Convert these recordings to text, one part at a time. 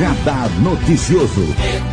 Radar Noticioso.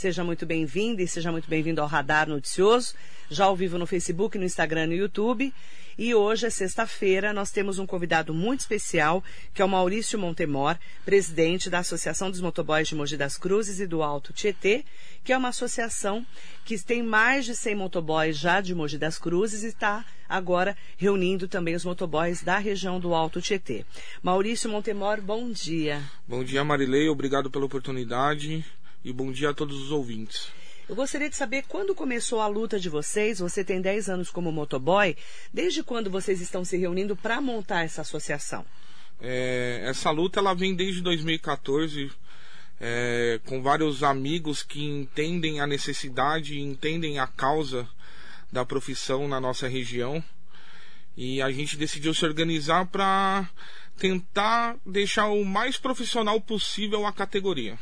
Seja muito bem-vindo e seja muito bem-vindo ao Radar Noticioso, já ao vivo no Facebook, no Instagram e no YouTube. E hoje é sexta-feira, nós temos um convidado muito especial, que é o Maurício Montemor, presidente da Associação dos Motoboys de Mogi das Cruzes e do Alto Tietê, que é uma associação que tem mais de 100 motoboys já de Mogi das Cruzes e está agora reunindo também os motoboys da região do Alto Tietê. Maurício Montemor, bom dia. Bom dia, Marilei, obrigado pela oportunidade e bom dia a todos os ouvintes. Eu gostaria de saber quando começou a luta de vocês. Você tem 10 anos como motoboy. Desde quando vocês estão se reunindo para montar essa associação? É, essa luta ela vem desde 2014, é, com vários amigos que entendem a necessidade e entendem a causa da profissão na nossa região. E a gente decidiu se organizar para tentar deixar o mais profissional possível a categoria.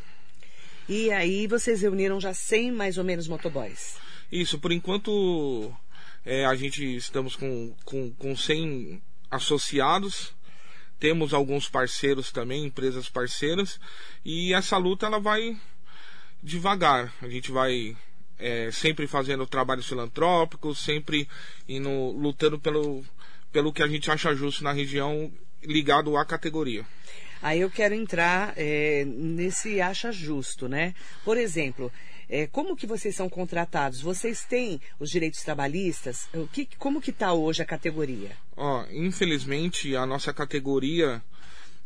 E aí vocês reuniram já 100 mais ou menos motoboys? Isso, por enquanto é, a gente estamos com, com, com 100 associados, temos alguns parceiros também, empresas parceiras, e essa luta ela vai devagar. A gente vai é, sempre fazendo trabalhos filantrópicos, sempre indo, lutando pelo, pelo que a gente acha justo na região ligado à categoria. Aí eu quero entrar é, nesse acha justo, né? Por exemplo, é, como que vocês são contratados? Vocês têm os direitos trabalhistas? O que, como que está hoje a categoria? Infelizmente a nossa categoria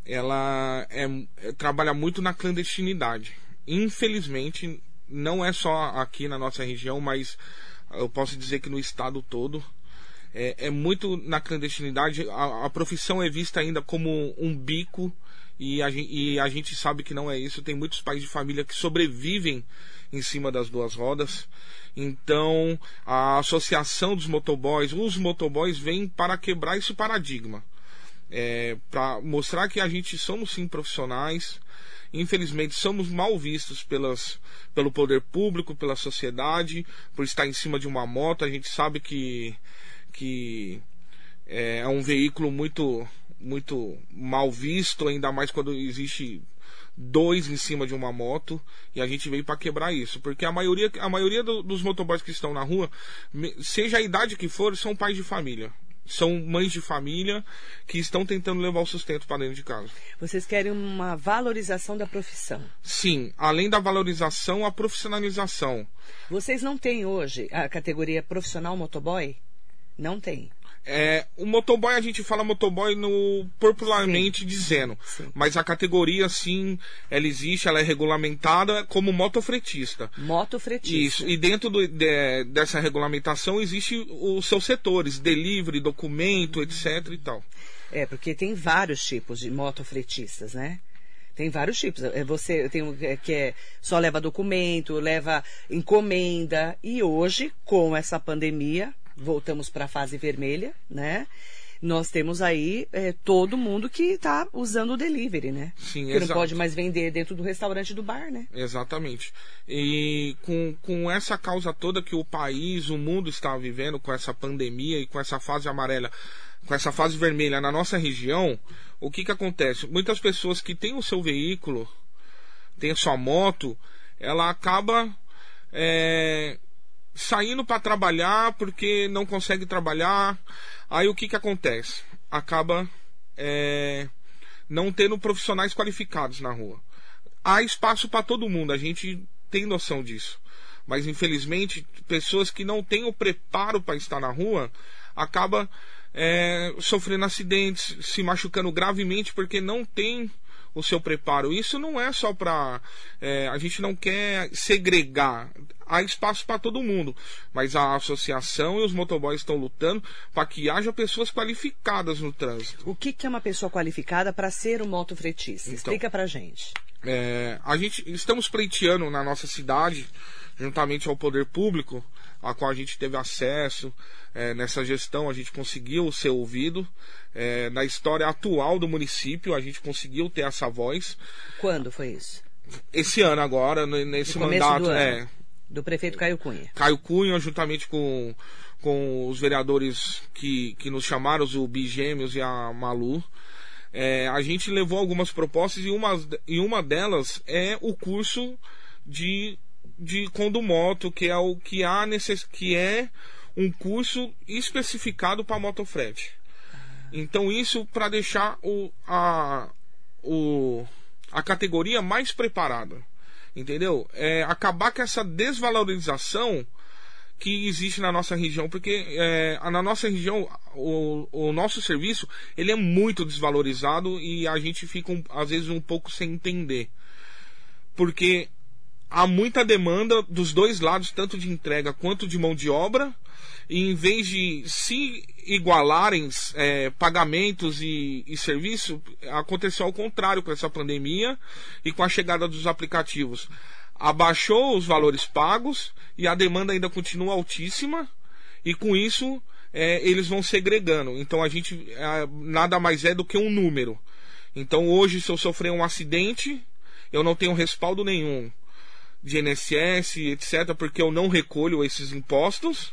ela é, é, trabalha muito na clandestinidade. Infelizmente não é só aqui na nossa região, mas eu posso dizer que no estado todo é, é muito na clandestinidade. A, a, profissão é vista ainda como um bico e a, e a gente sabe que não é isso. Tem muitos pais de família que sobrevivem em cima das duas rodas. Então, a associação dos motoboys, os motoboys vêm para quebrar esse paradigma. É, para mostrar que a gente somos sim profissionais. Infelizmente, somos mal vistos pelas, pelo poder público, pela sociedade, por estar em cima de uma moto. A gente sabe que, que é, é um veículo muito muito mal visto, ainda mais quando existe dois em cima de uma moto e a gente veio para quebrar isso, porque a maioria, a maioria do, dos motoboys que estão na rua, seja a idade que for, são pais de família. São mães de família que estão tentando levar o sustento para dentro de casa. Vocês querem uma valorização da profissão? Sim, além da valorização, a profissionalização. Vocês não têm hoje a categoria profissional motoboy? Não tem. É, o motoboy, a gente fala motoboy no popularmente sim. dizendo. Sim. Mas a categoria, sim, ela existe, ela é regulamentada como motofretista. Motofretista. Isso. E dentro do, de, dessa regulamentação existe os seus setores, delivery, documento, uhum. etc e tal. É, porque tem vários tipos de motofretistas, né? Tem vários tipos. É, você tem um que é, só leva documento, leva encomenda. E hoje, com essa pandemia, voltamos para a fase vermelha, né? Nós temos aí é, todo mundo que está usando o delivery, né? Sim, que exato. não pode mais vender dentro do restaurante do bar, né? Exatamente. E com, com essa causa toda que o país, o mundo está vivendo, com essa pandemia e com essa fase amarela, com essa fase vermelha na nossa região, o que, que acontece? Muitas pessoas que têm o seu veículo, têm a sua moto, ela acaba é, saindo para trabalhar porque não consegue trabalhar. Aí o que, que acontece? Acaba é, não tendo profissionais qualificados na rua. Há espaço para todo mundo, a gente tem noção disso. Mas infelizmente, pessoas que não têm o preparo para estar na rua acaba é, sofrendo acidentes, se machucando gravemente porque não tem o seu preparo. Isso não é só para. É, a gente não quer segregar. Há espaço para todo mundo. Mas a associação e os motoboys estão lutando para que haja pessoas qualificadas no trânsito. O que, que é uma pessoa qualificada para ser um motofretista? Então, Explica para gente. É, a gente estamos pleiteando na nossa cidade, juntamente ao poder público, a qual a gente teve acesso é, nessa gestão, a gente conseguiu ser ouvido. É, na história atual do município, a gente conseguiu ter essa voz. Quando foi isso? Esse ano agora, nesse mandato. Do, é, do prefeito Caio Cunha. Caio Cunha, juntamente com, com os vereadores que, que nos chamaram, o Bigêmeos e a Malu. É, a gente levou algumas propostas e uma, e uma delas é o curso de, de condumoto, que é o que há necess, que é um curso especificado para motofrete. Então isso para deixar o, a, o, a categoria mais preparada. Entendeu? É, acabar com essa desvalorização que existe na nossa região, porque é, na nossa região o, o nosso serviço ele é muito desvalorizado e a gente fica um, às vezes um pouco sem entender, porque há muita demanda dos dois lados, tanto de entrega quanto de mão de obra, e em vez de se igualarem é, pagamentos e, e serviço, aconteceu ao contrário com essa pandemia e com a chegada dos aplicativos abaixou os valores pagos e a demanda ainda continua altíssima e com isso é, eles vão segregando. Então a gente é, nada mais é do que um número. Então hoje se eu sofrer um acidente, eu não tenho respaldo nenhum de INSS, etc, porque eu não recolho esses impostos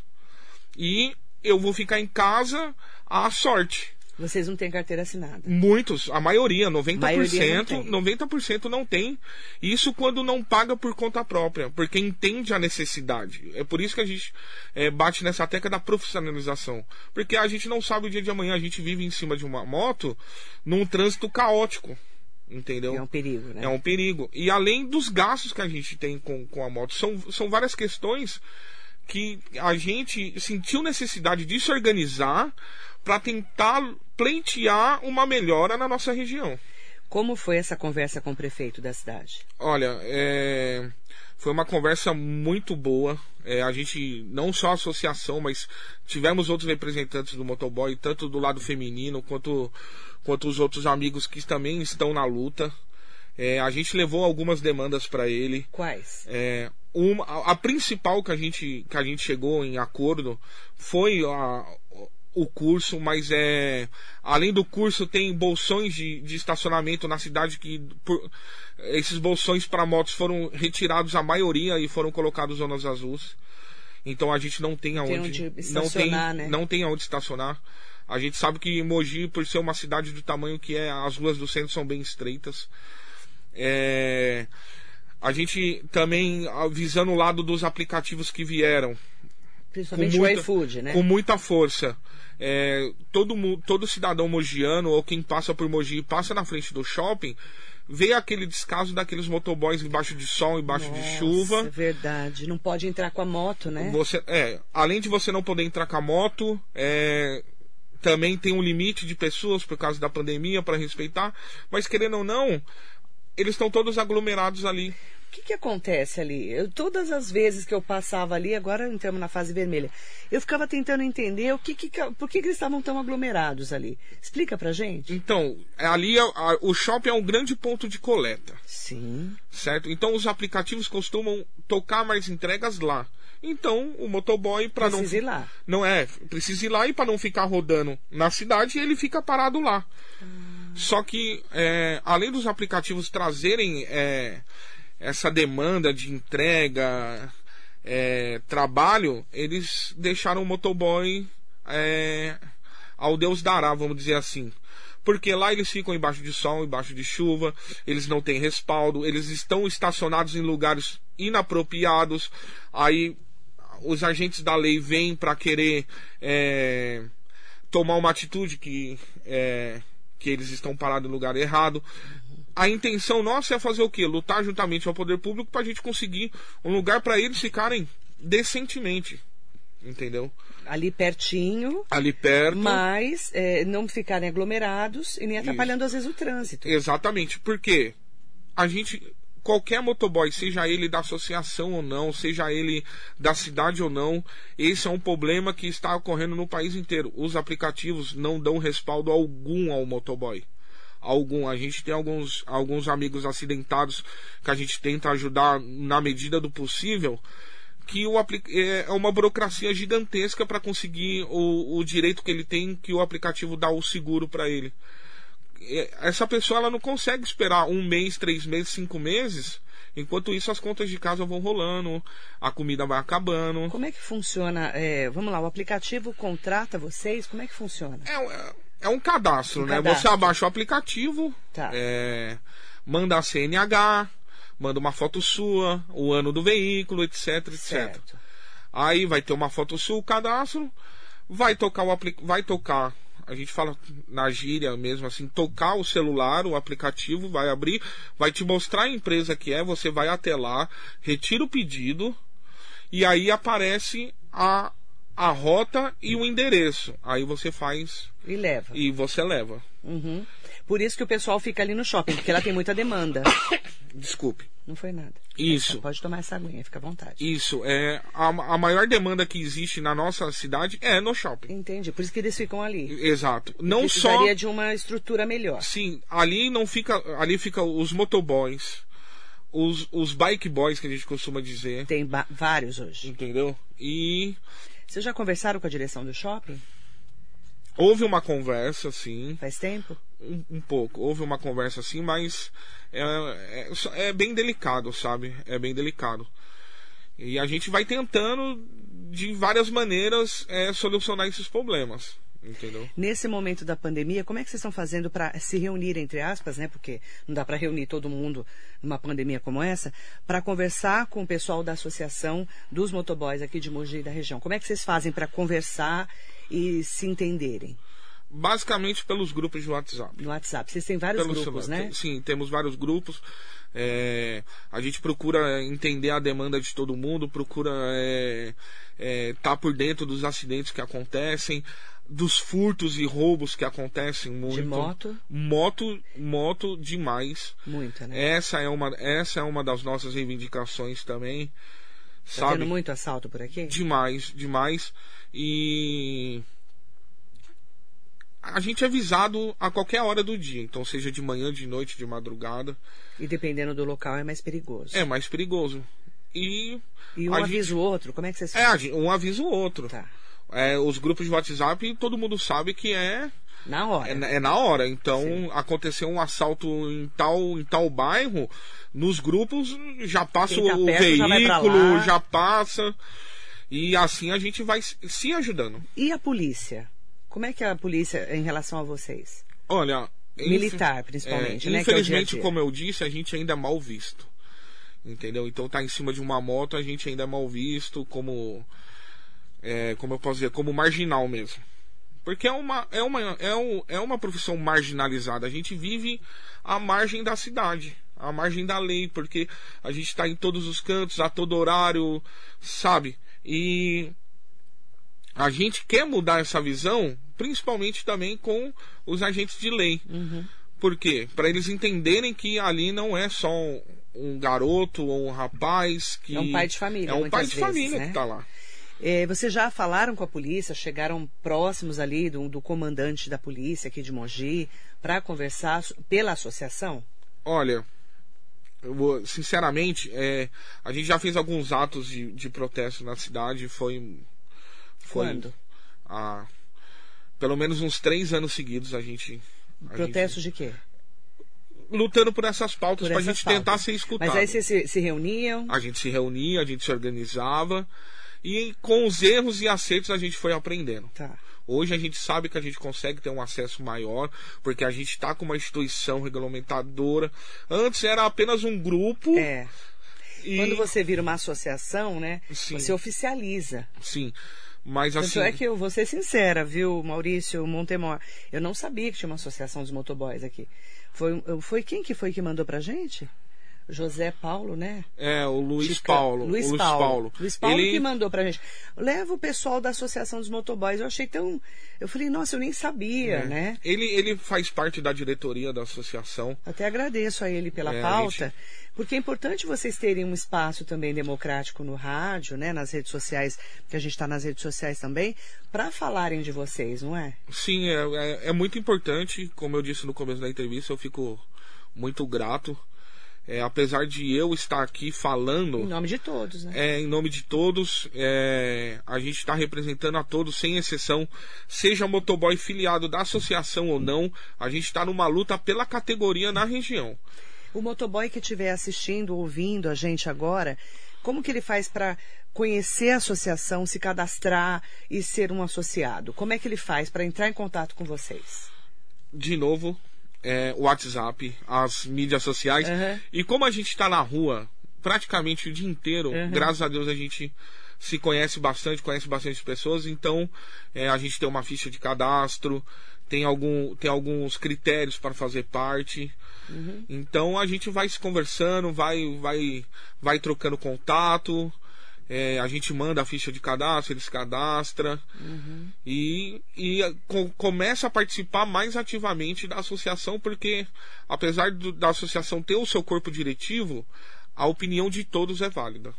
e eu vou ficar em casa à sorte. Vocês não têm carteira assinada? Muitos, a maioria, 90%, Maioria não tem. 90% não tem. Isso quando não paga por conta própria, porque entende a necessidade. É por isso que a gente é, bate nessa tecla da profissionalização. Porque a gente não sabe o dia de amanhã, a gente vive em cima de uma moto num trânsito caótico. Entendeu? É um perigo, né? É um perigo. E além dos gastos que a gente tem com, com a moto, são, são várias questões que a gente sentiu necessidade de se organizar para tentar pleitear uma melhora na nossa região. Como foi essa conversa com o prefeito da cidade? Olha, é, foi uma conversa muito boa. É, a gente, não só a associação, mas tivemos outros representantes do motoboy, tanto do lado feminino quanto, quanto os outros amigos que também estão na luta. É, a gente levou algumas demandas para ele. Quais? É, uma, a, a principal que a, gente, que a gente chegou em acordo foi a, o curso, mas é além do curso tem bolsões de, de estacionamento na cidade que por, esses bolsões para motos foram retirados a maioria e foram colocados zonas azuis. Então a gente não tem aonde tem não tem né? não tem aonde estacionar. A gente sabe que Mogi, por ser uma cidade do tamanho que é, as ruas do centro são bem estreitas. É, a gente também visando o lado dos aplicativos que vieram, Principalmente com muita, o iFood, né? Com muita força. É, todo, todo cidadão mogiano ou quem passa por Mogi passa na frente do shopping, vê aquele descaso daqueles motoboys embaixo de sol, embaixo Nossa, de chuva. É verdade. Não pode entrar com a moto, né? Você, é, além de você não poder entrar com a moto, é, também tem um limite de pessoas por causa da pandemia para respeitar. Mas querendo ou não, eles estão todos aglomerados ali. O que, que acontece ali? Eu, todas as vezes que eu passava ali, agora entramos na fase vermelha, eu ficava tentando entender o que, que por que, que eles estavam tão aglomerados ali. Explica pra gente. Então, ali a- a- o shopping é um grande ponto de coleta, Sim. certo? Então os aplicativos costumam tocar mais entregas lá. Então o motoboy para não Precisa ir lá. não é precisa ir lá e para não ficar rodando na cidade ele fica parado lá. Só que é, além dos aplicativos trazerem é, essa demanda de entrega, é, trabalho, eles deixaram o motoboy é, ao Deus dará, vamos dizer assim. Porque lá eles ficam embaixo de sol, embaixo de chuva, eles não têm respaldo, eles estão estacionados em lugares inapropriados. Aí os agentes da lei vêm para querer é, tomar uma atitude que, é, que eles estão parados no lugar errado. A intenção nossa é fazer o quê? Lutar juntamente ao poder público para a gente conseguir um lugar para eles ficarem decentemente. Entendeu? Ali pertinho, Ali perto. mas é, não ficarem aglomerados e nem atrapalhando às vezes o trânsito. Exatamente, porque a gente, qualquer motoboy, seja ele da associação ou não, seja ele da cidade ou não, esse é um problema que está ocorrendo no país inteiro. Os aplicativos não dão respaldo algum ao motoboy. Algum. A gente tem alguns, alguns amigos acidentados que a gente tenta ajudar na medida do possível. Que o, é é uma burocracia gigantesca para conseguir o, o direito que ele tem, que o aplicativo dá o seguro para ele essa pessoa ela não consegue esperar um mês, três meses, cinco meses. Enquanto isso, as contas de casa vão rolando, a comida vai acabando. Como é que funciona? é, vamos lá, o aplicativo contrata vocês? Como é que funciona? É, é, É um cadastro, Um né? cadastro. Você abaixa o aplicativo, Tá. é, manda a CNH, manda uma foto sua, o ano do veículo, etc, etc. Certo. Aí vai ter uma foto sua, o cadastro, vai tocar o apli vai tocar, a gente fala na gíria mesmo assim, tocar o celular, o aplicativo vai abrir, vai te mostrar a empresa que é, você vai até lá, retira o pedido e aí aparece a a rota e o endereço. Aí você faz E leva. e você leva. Uhum. Por isso que o pessoal fica ali no shopping, porque lá tem muita demanda. Desculpe. Não foi nada. Isso. Pode tomar essa aguinha, fica à vontade. Isso, é a, a maior demanda que existe na nossa cidade é no shopping. Entendi. Por isso que eles ficam ali. Exato. Não só Precisaria de uma estrutura melhor. Sim, ali não fica. Ali fica os motoboys, os, os bike boys que a gente costuma dizer. Tem vários hoje. Entendeu? E Vocês já conversaram com a direção do shopping? Houve uma conversa, sim, Faz tempo? um, um pouco. Houve uma conversa assim, mas é, é, é bem delicado, sabe? É bem delicado. E a gente vai tentando, de várias maneiras, é, solucionar esses problemas. Entendeu? Nesse momento da pandemia, como é que vocês estão fazendo para se reunir, entre aspas, né? Porque não dá para reunir todo mundo numa pandemia como essa, para conversar com o pessoal da associação dos motoboys aqui de Mogi e da região. Como é que vocês fazem para conversar e se entenderem Basicamente pelos grupos de WhatsApp. no WhatsApp? Vocês têm vários grupos, né? Sim, temos vários grupos. É, a gente procura entender a demanda de todo mundo, procura estar por dentro dos acidentes que acontecem, dos furtos e roubos que acontecem muito. De moto? Moto, moto demais. Muita, né? Essa é uma, essa é uma das nossas reivindicações também. tá Sabe? tendo muito assalto por aqui? Demais, demais. E a gente é avisado a qualquer hora do dia, então seja de manhã, de noite, de madrugada, E dependendo do local é mais perigoso. é mais perigoso. E E um avisa gente- o outro, como é que vocês é a gen- um avisa o outro. Tá. É, os grupos de WhatsApp, todo mundo sabe que é Na hora. é, é na hora. Então, Sim. aconteceu um assalto em tal, em tal bairro, nos grupos já passa tá o perto já veículo, lá. já passa. E assim a gente vai se- ajudando. E a polícia? Como é que é a polícia em relação a vocês? Olha. Militar, principalmente, é, né, é Infelizmente, dia. como eu disse, a gente ainda é mal visto. Entendeu? Então tá em cima de uma moto, a gente ainda é mal visto como. é, como eu posso dizer, como marginal mesmo. Porque é uma, é, uma, é, um, é uma profissão marginalizada. A gente vive à margem da cidade, à margem da lei, porque a gente está em todos os cantos, a todo horário, sabe? E a gente quer mudar essa visão, principalmente também com os agentes de lei. Por quê? Para eles entenderem que ali não é só um, um garoto ou um rapaz que. É um pai de família, É um pai de vezes, família né? que está lá. Eh, vocês já falaram com a polícia? Chegaram próximos ali do, do comandante da polícia aqui de Mogi para conversar pela associação? Olha, eu vou- sinceramente, é, a gente já fez alguns atos de, de protesto na cidade. Foi. foi Quando? há pelo menos uns três anos seguidos a gente. a Protestos de quê? gente lutando por essas pautas para a gente pautas. tentar ser escutado. Mas aí vocês se, se reuniam? A gente se reunia, a gente se organizava e com os erros e acertos a gente foi aprendendo. Tá. Hoje a gente sabe que a gente consegue ter um acesso maior, porque a gente está com uma instituição regulamentadora. Antes era apenas um grupo. É. e... Quando você vira uma associação, né? Sim. Você oficializa. Sim. Mas Tanto assim. é que eu vou ser sincera, viu, Maurício Montemor? Eu não sabia que tinha uma associação dos motoboys aqui. Foi, foi quem que foi que mandou pra gente? José Paulo, né? É, o Luiz Chica- Paulo. Luiz o Luiz Paulo. Paulo. Luiz Paulo Ele- que mandou pra gente. Leva o pessoal da Associação dos Motoboys. Eu achei tão. Eu falei, nossa, eu nem sabia, é, né? Ele, ele faz parte da diretoria da associação. Até agradeço a ele pela É, pauta, gente- porque é importante vocês terem um espaço também democrático no rádio, né, nas redes sociais, que a gente está nas redes sociais também, para falarem de vocês, não é? Sim, é, é, é muito importante. Como eu disse no começo da entrevista, eu fico muito grato. É, apesar de eu estar aqui falando. Em nome de todos, né? É, em nome de todos, é, a gente está representando a todos, sem exceção, seja motoboy filiado da associação ou não, a gente está numa luta pela categoria na região. O motoboy que estiver assistindo, ouvindo a gente agora, como que ele faz para conhecer a associação, se cadastrar e ser um associado? Como é que ele faz para entrar em contato com vocês? De novo, é, o WhatsApp, as mídias sociais. Uhum. E como a gente está na rua praticamente o dia inteiro, Uhum. graças a Deus a gente se conhece bastante, conhece bastante pessoas, então é, a gente tem uma ficha de cadastro, tem, algum, tem alguns critérios para fazer parte. Uhum. Então a gente vai se conversando, vai, vai, vai trocando contato. É, a gente manda a ficha de cadastro, ele se cadastra e, e co- começa a participar mais ativamente da associação, porque apesar do- da associação ter o seu corpo diretivo, a opinião de todos é válida.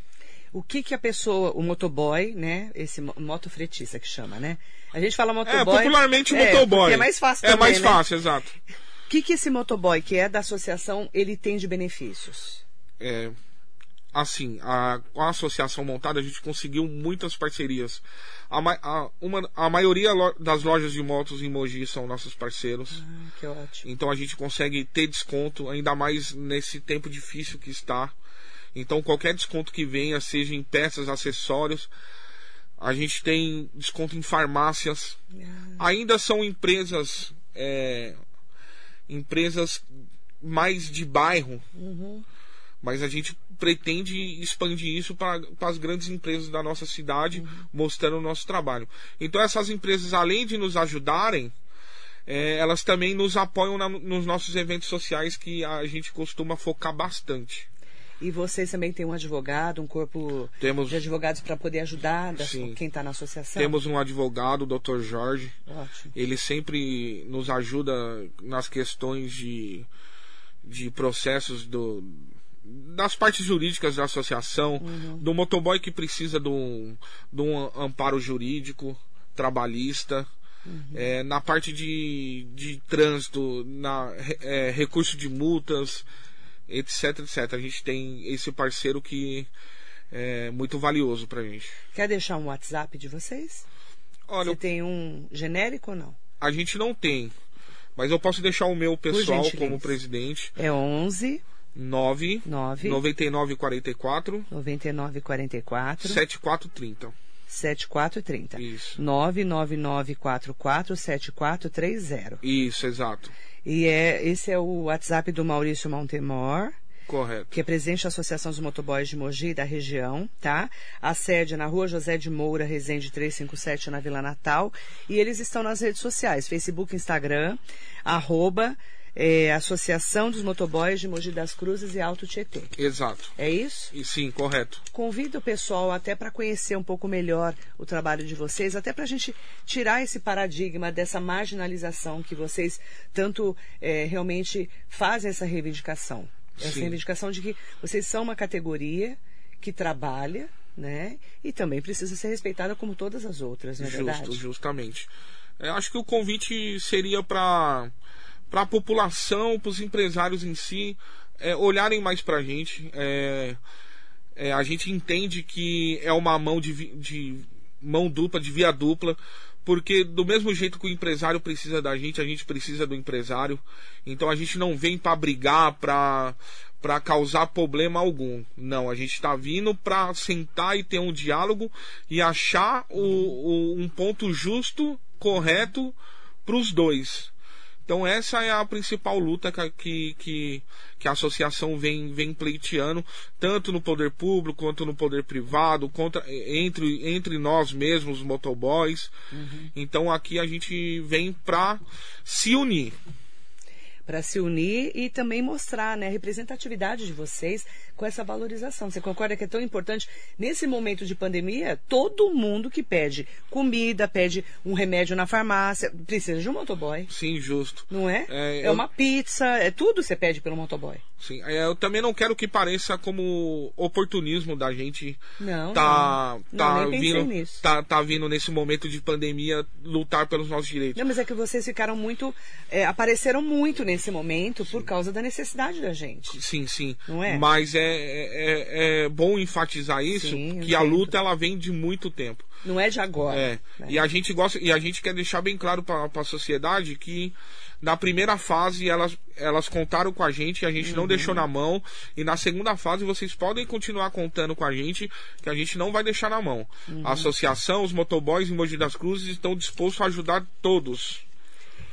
O que que a pessoa, o motoboy, né? Esse mo- motofretista que chama, né? A gente fala É, motoboy. popularmente é, motoboy. porque É mais fácil É também, mais né? fácil, exato. O que que esse motoboy, que é da associação, ele tem de benefícios? É, assim, a, com a associação montada, a gente conseguiu muitas parcerias. A, a- uma, a maioria das lojas de motos em Mogi são nossos parceiros. Ah, que ótimo. Então a gente consegue ter desconto, ainda mais nesse tempo difícil que está. Então qualquer desconto que venha, seja em peças, acessórios, a gente tem desconto em farmácias. Ainda são empresas, é, empresas mais de bairro, mas a gente pretende expandir isso para as grandes empresas da nossa cidade, mostrando o nosso trabalho. Então essas empresas, além de nos ajudarem, é, elas também nos apoiam na- nos nossos eventos sociais que a gente costuma focar bastante. E vocês também têm um advogado, um corpo Temos- de advogados para poder ajudar da- Sim. quem está na associação? Temos um advogado, o Dr. Jorge, Ótimo. ele sempre nos ajuda nas questões de, de processos do, das partes jurídicas da associação, do motoboy que precisa de um, de um amparo jurídico, trabalhista, é, na parte de, de trânsito, na é, recurso de multas, etc, etc. A gente tem esse parceiro que é muito valioso pra gente. Quer deixar um WhatsApp de vocês? Olha, Você tem um genérico ou não? A gente não tem. Mas eu posso deixar o meu pessoal como presidente. É 11 9 9 99 44 99 44 7430. 7430. Isso. 99944 7430. Isso, exato. E é, esse é o WhatsApp do Maurício Montemor, Correto. que é presidente da Associação dos Motoboys de Mogi da região, tá? A sede é na rua José de Moura, Resende 357, na Vila Natal. E eles estão nas redes sociais, Facebook, Instagram, arroba é, Associação dos Motoboys de Mogi das Cruzes e Alto Tietê. Exato. É isso? E sim, correto. Convido o pessoal até para conhecer um pouco melhor o trabalho de vocês, até para a gente tirar esse paradigma dessa marginalização que vocês tanto eh, realmente fazem essa reivindicação. Essa Sim. reivindicação de que vocês são uma categoria que trabalha, né? E também precisa ser respeitada como todas as outras, não é Justo, verdade? justamente. É, acho que o convite seria para para a população, para os empresários em si, é, olharem mais para a gente. É, é, a gente entende que é uma mão de, de mão dupla, de via dupla, porque do mesmo jeito que o empresário precisa da gente, a gente precisa do empresário. Então a gente não vem para brigar, para para causar problema algum. Não, a gente está vindo para sentar e ter um diálogo e achar o, o- um ponto justo, correto para os dois. Então essa é a principal luta que, que, que, a associação vem, vem pleiteando, tanto no poder público quanto no poder privado, contra, entre, entre nós mesmos, os motoboys. Então aqui a gente vem para se unir. Para se unir e também mostrar né, a representatividade de vocês com essa valorização. Você concorda que é tão importante? Nesse momento de pandemia, todo mundo que pede comida, pede um remédio na farmácia, precisa de um motoboy. Sim, justo. Não é? É, É, eu- uma pizza, é tudo você pede pelo motoboy. Sim, é, eu também não quero que pareça como oportunismo da gente Não, tá, não. tá Não, vindo nisso. tá, tá vindo nesse momento de pandemia lutar pelos nossos direitos. Não, mas é que vocês ficaram muito. é, apareceram muito nesse nesse momento por causa da necessidade da gente. Sim, sim. Não é? Mas é, é, é bom enfatizar isso, Sim, que a luta ela vem de muito tempo. Não é de agora. É. né? E a gente gosta e a gente quer deixar bem claro para a sociedade que na primeira fase elas, elas contaram com a gente, a gente não deixou na mão. E na segunda fase vocês podem continuar contando com a gente, que a gente não vai deixar na mão. A associação, os motoboys em Mogi das Cruzes estão dispostos a ajudar todos.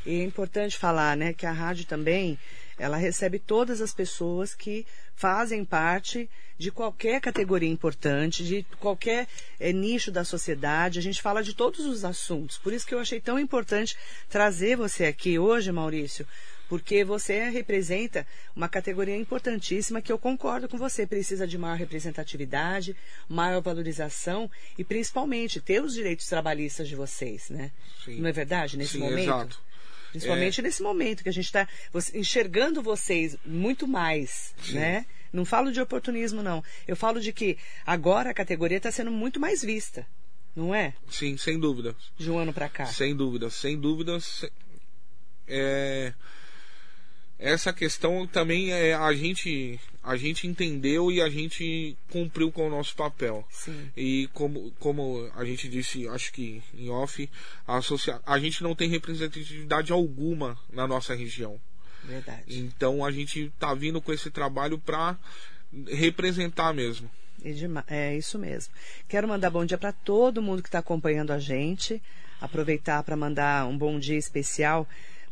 E é importante falar, né, que a rádio também, ela recebe todas as pessoas que fazem parte de qualquer categoria importante, de qualquer eh, nicho da sociedade. A gente fala de todos os assuntos. Por isso que eu achei tão importante trazer você aqui hoje, Maurício, porque você representa uma categoria importantíssima que eu concordo com você. Precisa de maior representatividade, maior valorização e principalmente ter os direitos trabalhistas de vocês, né? Sim. Não é verdade? Nesse Sim, momento? exato. Principalmente nesse momento que a gente está enxergando vocês muito mais, né? Não falo de oportunismo, não. Eu falo de que agora a categoria está sendo muito mais vista, não é? Sim, sem dúvida. De um ano para cá. Sem dúvida, sem dúvida. se- É, essa questão também é, a gente a gente entendeu e a gente cumpriu com o nosso papel. Sim. E como, como a gente disse, acho que em off, a, associa... a gente não tem representatividade alguma na nossa região. Verdade. Então a gente tá vindo com esse trabalho para representar mesmo. É isso mesmo. Quero mandar bom dia para todo mundo que está acompanhando a gente. Aproveitar para mandar um bom dia especial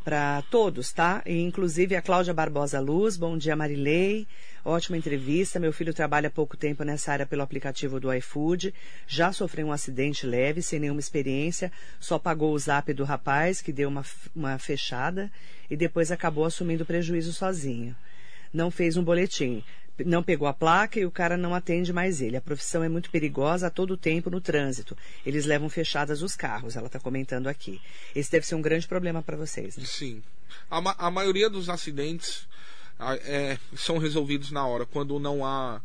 para todos, tá? E, inclusive a Cláudia Barbosa Luz. Bom dia, Marilei. Ótima entrevista. Meu filho trabalha há pouco tempo nessa área pelo aplicativo do iFood. Já sofreu um acidente leve, sem nenhuma experiência. Só pagou o zap do rapaz, que deu uma, uma fechada, e depois acabou assumindo prejuízo sozinho não fez um boletim. Não pegou a placa e o cara não atende mais ele. A profissão é muito perigosa a todo tempo no trânsito. Eles levam fechadas os carros, ela está comentando aqui. Esse deve ser um grande problema para vocês. Né? Sim. A, ma- a maioria dos acidentes é, são resolvidos na hora, quando não há.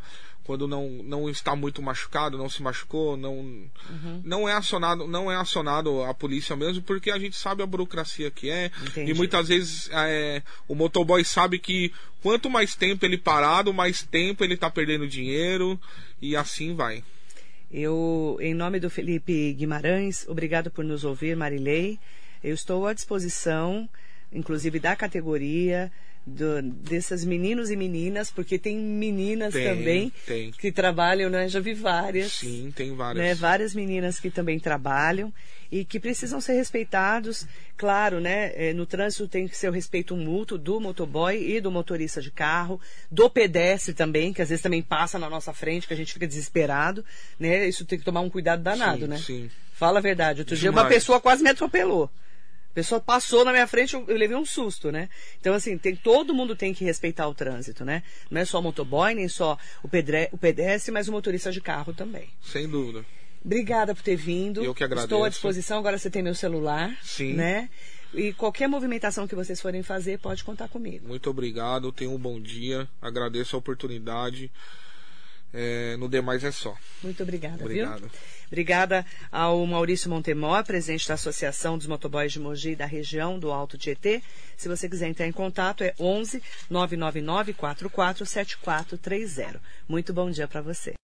Quando não, não está muito machucado, não se machucou, não, Uhum. não é acionado, não é acionado a polícia mesmo, porque a gente sabe a burocracia que é. Entendi. E muitas vezes é, o motoboy sabe que quanto mais tempo ele parado, mais tempo ele está perdendo dinheiro e assim vai. Eu, em nome do Felipe Guimarães, obrigado por nos ouvir, Marilei. Eu estou à disposição, inclusive da categoria, do, dessas meninos e meninas, porque tem meninas Tem, também tem. que trabalham, né? Já vi várias. Sim, tem várias. né, várias meninas que também trabalham e que precisam ser respeitados. Claro, né? eh, No trânsito tem que ser o respeito mútuo do motoboy e do motorista de carro, do pedestre também, que às vezes também passa na nossa frente, que a gente fica desesperado, né? Isso tem que tomar um cuidado danado, Sim, né? sim. Fala a verdade. Outro dia uma Demais. pessoa quase me atropelou. Pessoa passou na minha frente, eu, eu levei um susto, né? Então, assim, tem, todo mundo tem que respeitar o trânsito, né? Não é só o motoboy, nem só o, pedre, o pedestre, mas o motorista de carro também. Sem dúvida. Obrigada por ter vindo. Eu que agradeço. Estou à disposição, agora você tem meu celular. Sim. Né? E qualquer movimentação que vocês forem fazer, pode contar comigo. Muito obrigado, tenha um bom dia, agradeço a oportunidade. É, no demais é só. Muito obrigada, Obrigado. viu? Obrigada ao Maurício Montemor, presidente da Associação dos Motoboys de Mogi da região do Alto Tietê. Se você quiser entrar em contato, é 11 999 44 7430. Muito bom dia para você.